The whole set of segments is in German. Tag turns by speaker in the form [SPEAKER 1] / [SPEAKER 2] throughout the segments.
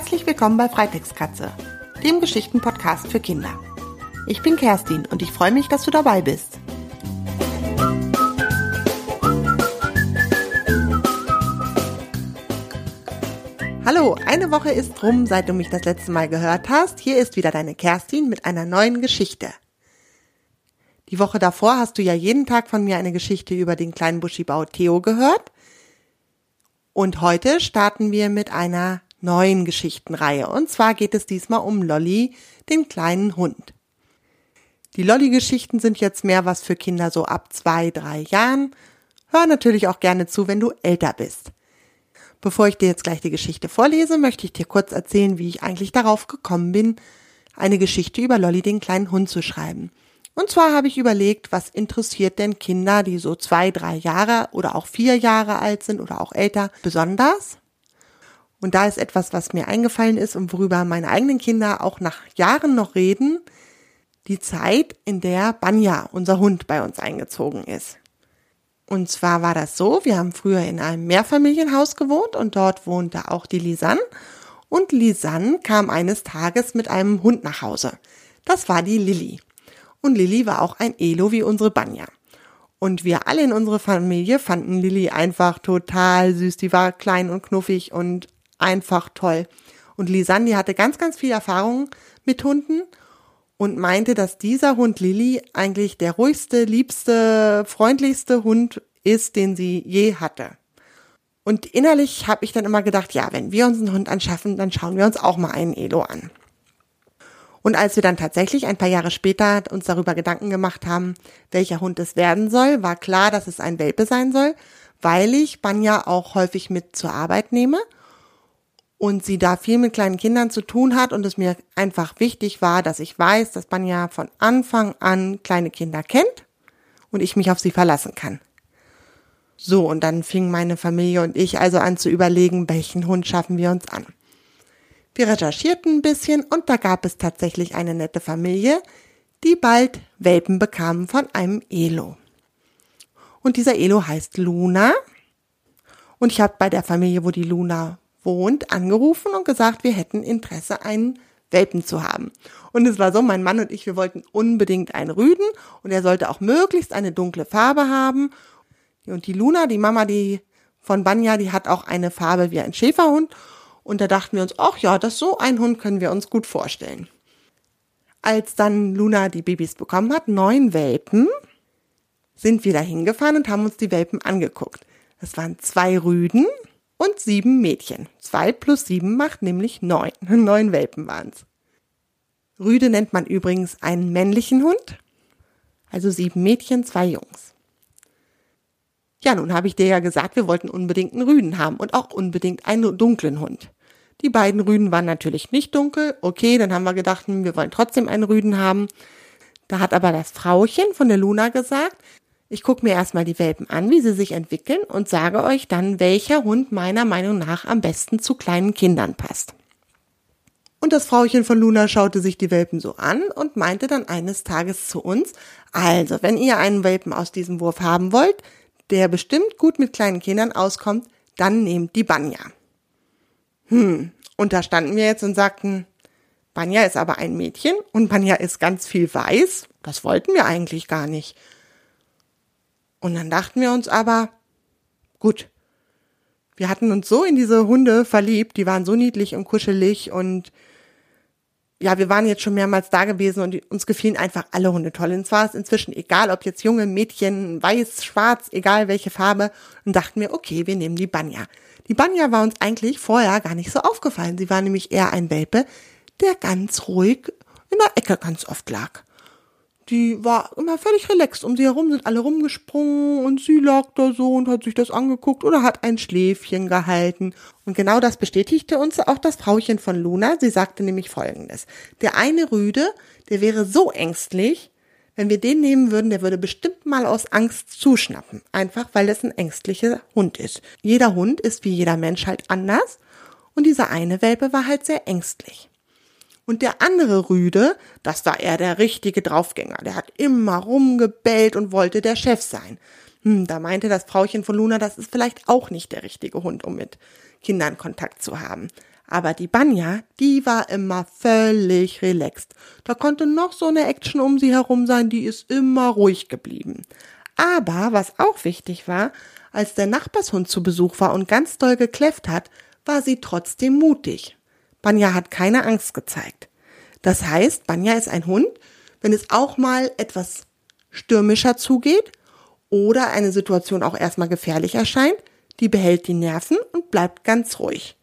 [SPEAKER 1] Herzlich willkommen bei Freitextkatze, dem Geschichtenpodcast für Kinder. Ich bin Kerstin und ich freue mich, dass du dabei bist. Hallo, eine Woche ist rum, seit du mich das letzte Mal gehört hast. Hier ist wieder deine Kerstin mit einer neuen Geschichte. Die Woche davor hast du ja jeden Tag von mir eine Geschichte über den kleinen Buschibau Theo gehört. Und heute starten wir mit einer neuen Geschichtenreihe. Und zwar geht es diesmal um Lolly, den kleinen Hund. Die Lolly-Geschichten sind jetzt mehr was für Kinder so ab zwei, drei Jahren. Hör natürlich auch gerne zu, wenn du älter bist. Bevor ich dir jetzt gleich die Geschichte vorlese, möchte ich dir kurz erzählen, wie ich eigentlich darauf gekommen bin, eine Geschichte über Lolly, den kleinen Hund zu schreiben. Und zwar habe ich überlegt, was interessiert denn Kinder, die so zwei, drei Jahre oder auch vier Jahre alt sind oder auch älter, besonders? Und da ist etwas, was mir eingefallen ist und worüber meine eigenen Kinder auch nach Jahren noch reden, die Zeit, in der Banja, unser Hund, bei uns eingezogen ist. Und zwar war das so, wir haben früher in einem Mehrfamilienhaus gewohnt und dort wohnte auch die Lisanne. Und Lisanne kam eines Tages mit einem Hund nach Hause. Das war die Lilly. Und Lilly war auch ein Elo wie unsere Banja. Und wir alle in unserer Familie fanden Lilly einfach total süß. Die war klein und knuffig und einfach toll. Und Lisanne, die hatte ganz, ganz viel Erfahrung mit Hunden und meinte, dass dieser Hund Lilly eigentlich der ruhigste, liebste, freundlichste Hund ist, den sie je hatte. Und innerlich habe ich dann immer gedacht, ja, wenn wir uns einen Hund anschaffen, dann schauen wir uns auch mal einen Elo an. Und als wir dann tatsächlich ein paar Jahre später uns darüber Gedanken gemacht haben, welcher Hund es werden soll, war klar, dass es ein Welpe sein soll, weil ich Banja auch häufig mit zur Arbeit nehme und sie da viel mit kleinen Kindern zu tun hat und es mir einfach wichtig war, dass ich weiß, dass Banja von Anfang an kleine Kinder kennt und ich mich auf sie verlassen kann. So, und dann fing meine Familie und ich also an zu überlegen, welchen Hund schaffen wir uns an. Wir recherchierten ein bisschen und da gab es tatsächlich eine nette Familie, die bald Welpen bekamen von einem Elo. Und dieser Elo heißt Luna. Und ich habe bei der Familie, wo die Luna wohnt, angerufen und gesagt, wir hätten Interesse, einen Welpen zu haben. Und es war so, mein Mann und ich, wir wollten unbedingt einen Rüden und er sollte auch möglichst eine dunkle Farbe haben. Und die Luna, die Mama, die von Banja, die hat auch eine Farbe wie ein Schäferhund. Und da dachten wir uns, ach ja, das so ein Hund können wir uns gut vorstellen. Als dann Luna die Babys bekommen hat, neun Welpen, sind wir da hingefahren und haben uns die Welpen angeguckt. Das waren zwei Rüden, und sieben Mädchen. Zwei plus sieben macht nämlich neun. Neun Welpen waren's. Rüde nennt man übrigens einen männlichen Hund. Also sieben Mädchen, zwei Jungs. Ja, nun habe ich dir ja gesagt, wir wollten unbedingt einen Rüden haben und auch unbedingt einen dunklen Hund. Die beiden Rüden waren natürlich nicht dunkel. Okay, dann haben wir gedacht, hm, wir wollen trotzdem einen Rüden haben. Da hat aber das Frauchen von der Luna gesagt, ich gucke mir erstmal die Welpen an, wie sie sich entwickeln und sage euch dann, welcher Hund meiner Meinung nach am besten zu kleinen Kindern passt. Und das Frauchen von Luna schaute sich die Welpen so an und meinte dann eines Tages zu uns, also wenn ihr einen Welpen aus diesem Wurf haben wollt, der bestimmt gut mit kleinen Kindern auskommt, dann nehmt die Banja. Hm, und da standen wir jetzt und sagten, Banja ist aber ein Mädchen und Banja ist ganz viel weiß. Das wollten wir eigentlich gar nicht. Und dann dachten wir uns aber, gut, wir hatten uns so in diese Hunde verliebt, die waren so niedlich und kuschelig und ja, wir waren jetzt schon mehrmals da gewesen und uns gefielen einfach alle Hunde toll. Und zwar ist inzwischen egal, ob jetzt junge Mädchen, weiß, schwarz, egal welche Farbe. Und dachten wir, okay, wir nehmen die Banja. Die Banja war uns eigentlich vorher gar nicht so aufgefallen. Sie war nämlich eher ein Welpe, der ganz ruhig in der Ecke ganz oft lag die war immer völlig relaxed. Um sie herum sind alle rumgesprungen und sie lag da so und hat sich das angeguckt oder hat ein Schläfchen gehalten. Und genau das bestätigte uns auch das Frauchen von Luna. Sie sagte nämlich Folgendes. Der eine Rüde, der wäre so ängstlich, wenn wir den nehmen würden, der würde bestimmt mal aus Angst zuschnappen. Einfach weil es ein ängstlicher Hund ist. Jeder Hund ist wie jeder Mensch halt anders. Und dieser eine Welpe war halt sehr ängstlich. Und der andere Rüde, das war eher der richtige Draufgänger. Der hat immer rumgebellt und wollte der Chef sein. Hm, da meinte das Frauchen von Luna, das ist vielleicht auch nicht der richtige Hund, um mit Kindern Kontakt zu haben. Aber die Banja, die war immer völlig relaxed. Da konnte noch so eine Action um sie herum sein, die ist immer ruhig geblieben. Aber was auch wichtig war, als der Nachbarshund zu Besuch war und ganz doll gekläfft hat, war sie trotzdem mutig. Banja hat keine Angst gezeigt. Das heißt, Banja ist ein Hund, wenn es auch mal etwas stürmischer zugeht oder eine Situation auch erstmal gefährlich erscheint, die behält die Nerven und bleibt ganz ruhig.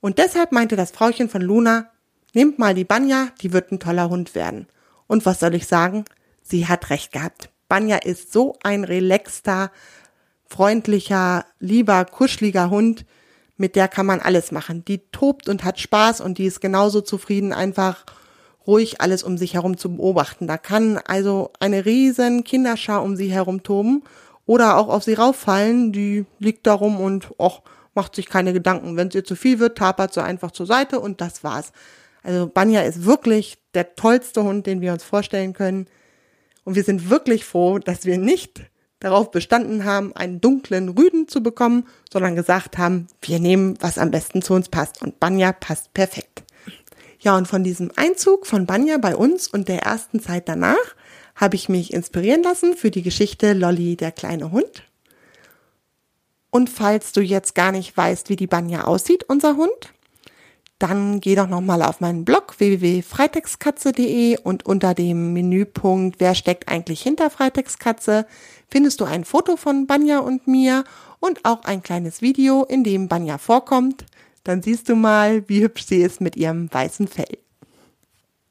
[SPEAKER 1] Und deshalb meinte das Frauchen von Luna, nehmt mal die Banja, die wird ein toller Hund werden. Und was soll ich sagen? Sie hat recht gehabt. Banja ist so ein relaxter, freundlicher, lieber, kuscheliger Hund. Mit der kann man alles machen. Die tobt und hat Spaß und die ist genauso zufrieden, einfach ruhig alles um sich herum zu beobachten. Da kann also eine riesen Kinderschar um sie herum toben oder auch auf sie rauffallen. Die liegt darum und och, macht sich keine Gedanken. Wenn es ihr zu viel wird, tapert sie einfach zur Seite und das war's. Also Banja ist wirklich der tollste Hund, den wir uns vorstellen können. Und wir sind wirklich froh, dass wir nicht darauf bestanden haben, einen dunklen Rüden zu bekommen, sondern gesagt haben, wir nehmen, was am besten zu uns passt. Und Banja passt perfekt. Ja, und von diesem Einzug von Banja bei uns und der ersten Zeit danach habe ich mich inspirieren lassen für die Geschichte Lolly, der kleine Hund. Und falls du jetzt gar nicht weißt, wie die Banja aussieht, unser Hund, dann geh doch nochmal auf meinen Blog www.freitextkatze.de und unter dem Menüpunkt Wer steckt eigentlich hinter Freitextkatze findest du ein Foto von Banja und mir und auch ein kleines Video, in dem Banja vorkommt. Dann siehst du mal, wie hübsch sie ist mit ihrem weißen Fell.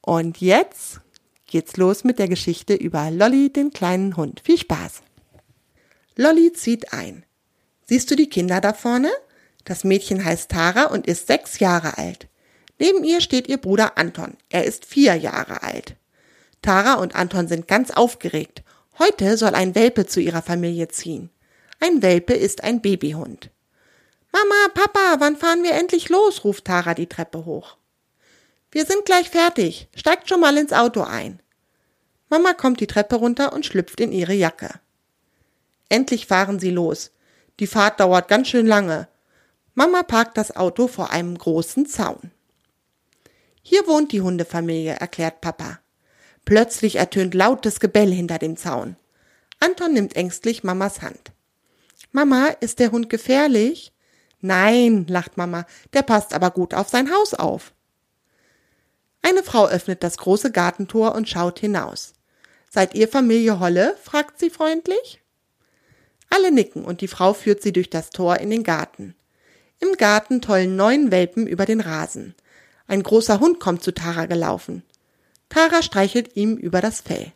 [SPEAKER 1] Und jetzt geht's los mit der Geschichte über Lolly, den kleinen Hund. Viel Spaß! Lolly zieht ein. Siehst du die Kinder da vorne? Das Mädchen heißt Tara und ist sechs Jahre alt. Neben ihr steht ihr Bruder Anton. Er ist vier Jahre alt. Tara und Anton sind ganz aufgeregt. Heute soll ein Welpe zu ihrer Familie ziehen. Ein Welpe ist ein Babyhund. Mama, Papa, wann fahren wir endlich los? ruft Tara die Treppe hoch. Wir sind gleich fertig. Steigt schon mal ins Auto ein. Mama kommt die Treppe runter und schlüpft in ihre Jacke. Endlich fahren sie los. Die Fahrt dauert ganz schön lange. Mama parkt das Auto vor einem großen Zaun. Hier wohnt die Hundefamilie, erklärt Papa. Plötzlich ertönt lautes Gebell hinter dem Zaun. Anton nimmt ängstlich Mamas Hand. Mama, ist der Hund gefährlich? Nein, lacht Mama, der passt aber gut auf sein Haus auf. Eine Frau öffnet das große Gartentor und schaut hinaus. Seid ihr Familie Holle? fragt sie freundlich. Alle nicken und die Frau führt sie durch das Tor in den Garten. Im Garten tollen neun Welpen über den Rasen. Ein großer Hund kommt zu Tara gelaufen. Tara streichelt ihm über das Fell.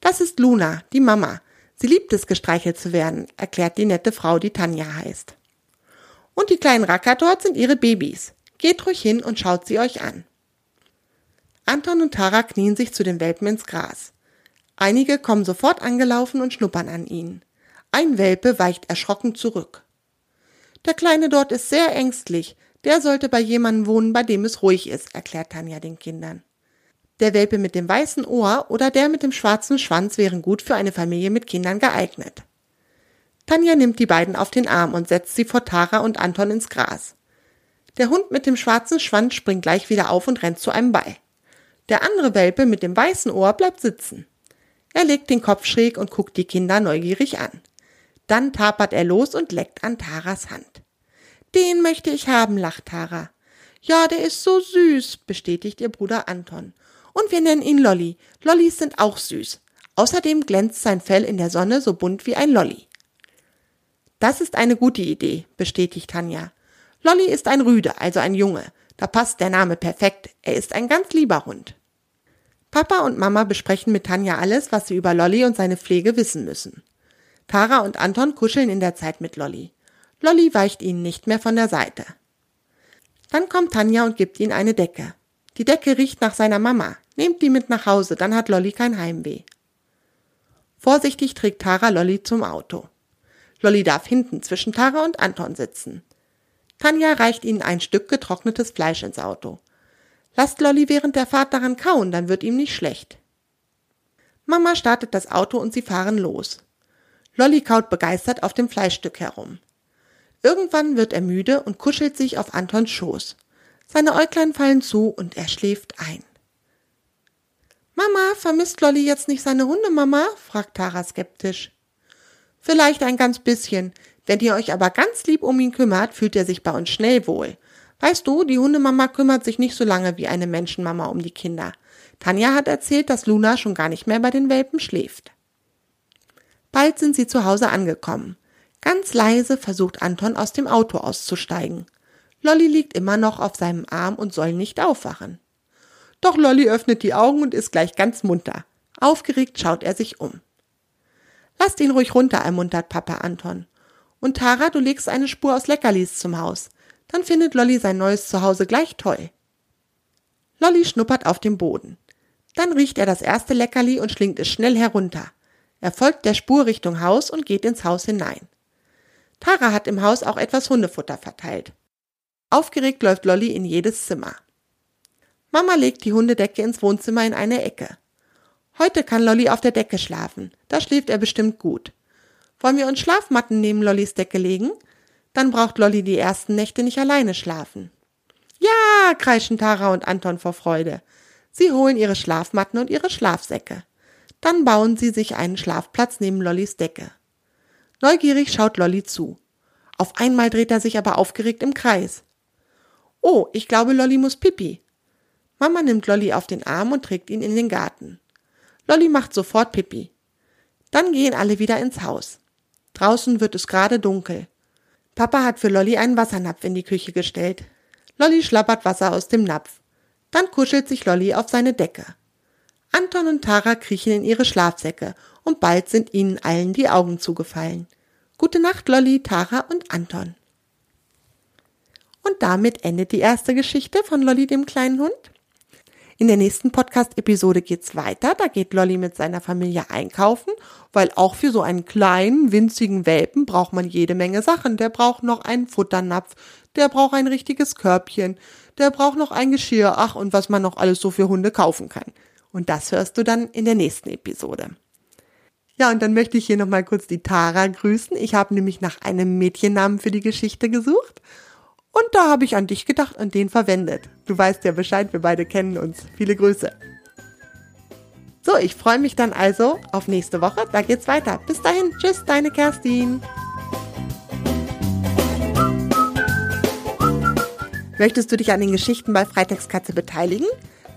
[SPEAKER 1] Das ist Luna, die Mama. Sie liebt es, gestreichelt zu werden, erklärt die nette Frau, die Tanja heißt. Und die kleinen Racker dort sind ihre Babys. Geht ruhig hin und schaut sie euch an. Anton und Tara knien sich zu den Welpen ins Gras. Einige kommen sofort angelaufen und schnuppern an ihnen. Ein Welpe weicht erschrocken zurück. Der Kleine dort ist sehr ängstlich. Der sollte bei jemandem wohnen, bei dem es ruhig ist, erklärt Tanja den Kindern. Der Welpe mit dem weißen Ohr oder der mit dem schwarzen Schwanz wären gut für eine Familie mit Kindern geeignet. Tanja nimmt die beiden auf den Arm und setzt sie vor Tara und Anton ins Gras. Der Hund mit dem schwarzen Schwanz springt gleich wieder auf und rennt zu einem Ball. Der andere Welpe mit dem weißen Ohr bleibt sitzen. Er legt den Kopf schräg und guckt die Kinder neugierig an. Dann tapert er los und leckt an Taras Hand. Den möchte ich haben, lacht Tara. Ja, der ist so süß, bestätigt ihr Bruder Anton. Und wir nennen ihn Lolly. Lollys sind auch süß. Außerdem glänzt sein Fell in der Sonne so bunt wie ein Lolly. Das ist eine gute Idee, bestätigt Tanja. Lolly ist ein Rüde, also ein Junge. Da passt der Name perfekt. Er ist ein ganz lieber Hund. Papa und Mama besprechen mit Tanja alles, was sie über Lolly und seine Pflege wissen müssen. Tara und Anton kuscheln in der Zeit mit Lolly. Lolly weicht ihnen nicht mehr von der Seite. Dann kommt Tanja und gibt ihnen eine Decke. Die Decke riecht nach seiner Mama. Nehmt die mit nach Hause, dann hat Lolly kein Heimweh. Vorsichtig trägt Tara Lolly zum Auto. Lolly darf hinten zwischen Tara und Anton sitzen. Tanja reicht ihnen ein Stück getrocknetes Fleisch ins Auto. Lasst Lolly während der Fahrt daran kauen, dann wird ihm nicht schlecht. Mama startet das Auto und sie fahren los. Lolly kaut begeistert auf dem Fleischstück herum. Irgendwann wird er müde und kuschelt sich auf Antons Schoß. Seine Äuglein fallen zu und er schläft ein. Mama, vermisst Lolly jetzt nicht seine Hunde, Mama? fragt Tara skeptisch. Vielleicht ein ganz bisschen. Wenn ihr euch aber ganz lieb um ihn kümmert, fühlt er sich bei uns schnell wohl. Weißt du, die Hundemama kümmert sich nicht so lange wie eine Menschenmama um die Kinder. Tanja hat erzählt, dass Luna schon gar nicht mehr bei den Welpen schläft. Bald sind sie zu Hause angekommen. Ganz leise versucht Anton aus dem Auto auszusteigen. Lolly liegt immer noch auf seinem Arm und soll nicht aufwachen. Doch Lolly öffnet die Augen und ist gleich ganz munter. Aufgeregt schaut er sich um. Lasst ihn ruhig runter, ermuntert Papa Anton. Und Tara, du legst eine Spur aus Leckerlis zum Haus. Dann findet Lolly sein neues Zuhause gleich toll. Lolly schnuppert auf dem Boden. Dann riecht er das erste Leckerli und schlingt es schnell herunter. Er folgt der Spur Richtung Haus und geht ins Haus hinein. Tara hat im Haus auch etwas Hundefutter verteilt. Aufgeregt läuft Lolly in jedes Zimmer. Mama legt die Hundedecke ins Wohnzimmer in eine Ecke. Heute kann Lolly auf der Decke schlafen. Da schläft er bestimmt gut. Wollen wir uns Schlafmatten neben Lollys Decke legen? Dann braucht Lolly die ersten Nächte nicht alleine schlafen. Ja, kreischen Tara und Anton vor Freude. Sie holen ihre Schlafmatten und ihre Schlafsäcke. Dann bauen sie sich einen Schlafplatz neben Lollys Decke. Neugierig schaut Lolly zu. Auf einmal dreht er sich aber aufgeregt im Kreis. Oh, ich glaube, Lolly muss pipi. Mama nimmt Lolly auf den Arm und trägt ihn in den Garten. Lolly macht sofort pipi. Dann gehen alle wieder ins Haus. Draußen wird es gerade dunkel. Papa hat für Lolly einen Wassernapf in die Küche gestellt. Lolly schlappert Wasser aus dem Napf. Dann kuschelt sich Lolly auf seine Decke. Anton und Tara kriechen in ihre Schlafsäcke und bald sind ihnen allen die Augen zugefallen. Gute Nacht, Lolly, Tara und Anton. Und damit endet die erste Geschichte von Lolly dem kleinen Hund. In der nächsten Podcast-Episode geht's weiter. Da geht Lolly mit seiner Familie einkaufen, weil auch für so einen kleinen, winzigen Welpen braucht man jede Menge Sachen. Der braucht noch einen Futternapf, der braucht ein richtiges Körbchen, der braucht noch ein Geschirr, ach, und was man noch alles so für Hunde kaufen kann. Und das hörst du dann in der nächsten Episode. Ja, und dann möchte ich hier nochmal kurz die Tara grüßen. Ich habe nämlich nach einem Mädchennamen für die Geschichte gesucht. Und da habe ich an dich gedacht und den verwendet. Du weißt ja Bescheid, wir beide kennen uns. Viele Grüße. So, ich freue mich dann also auf nächste Woche. Da geht's weiter. Bis dahin. Tschüss, deine Kerstin. Möchtest du dich an den Geschichten bei Freitagskatze beteiligen?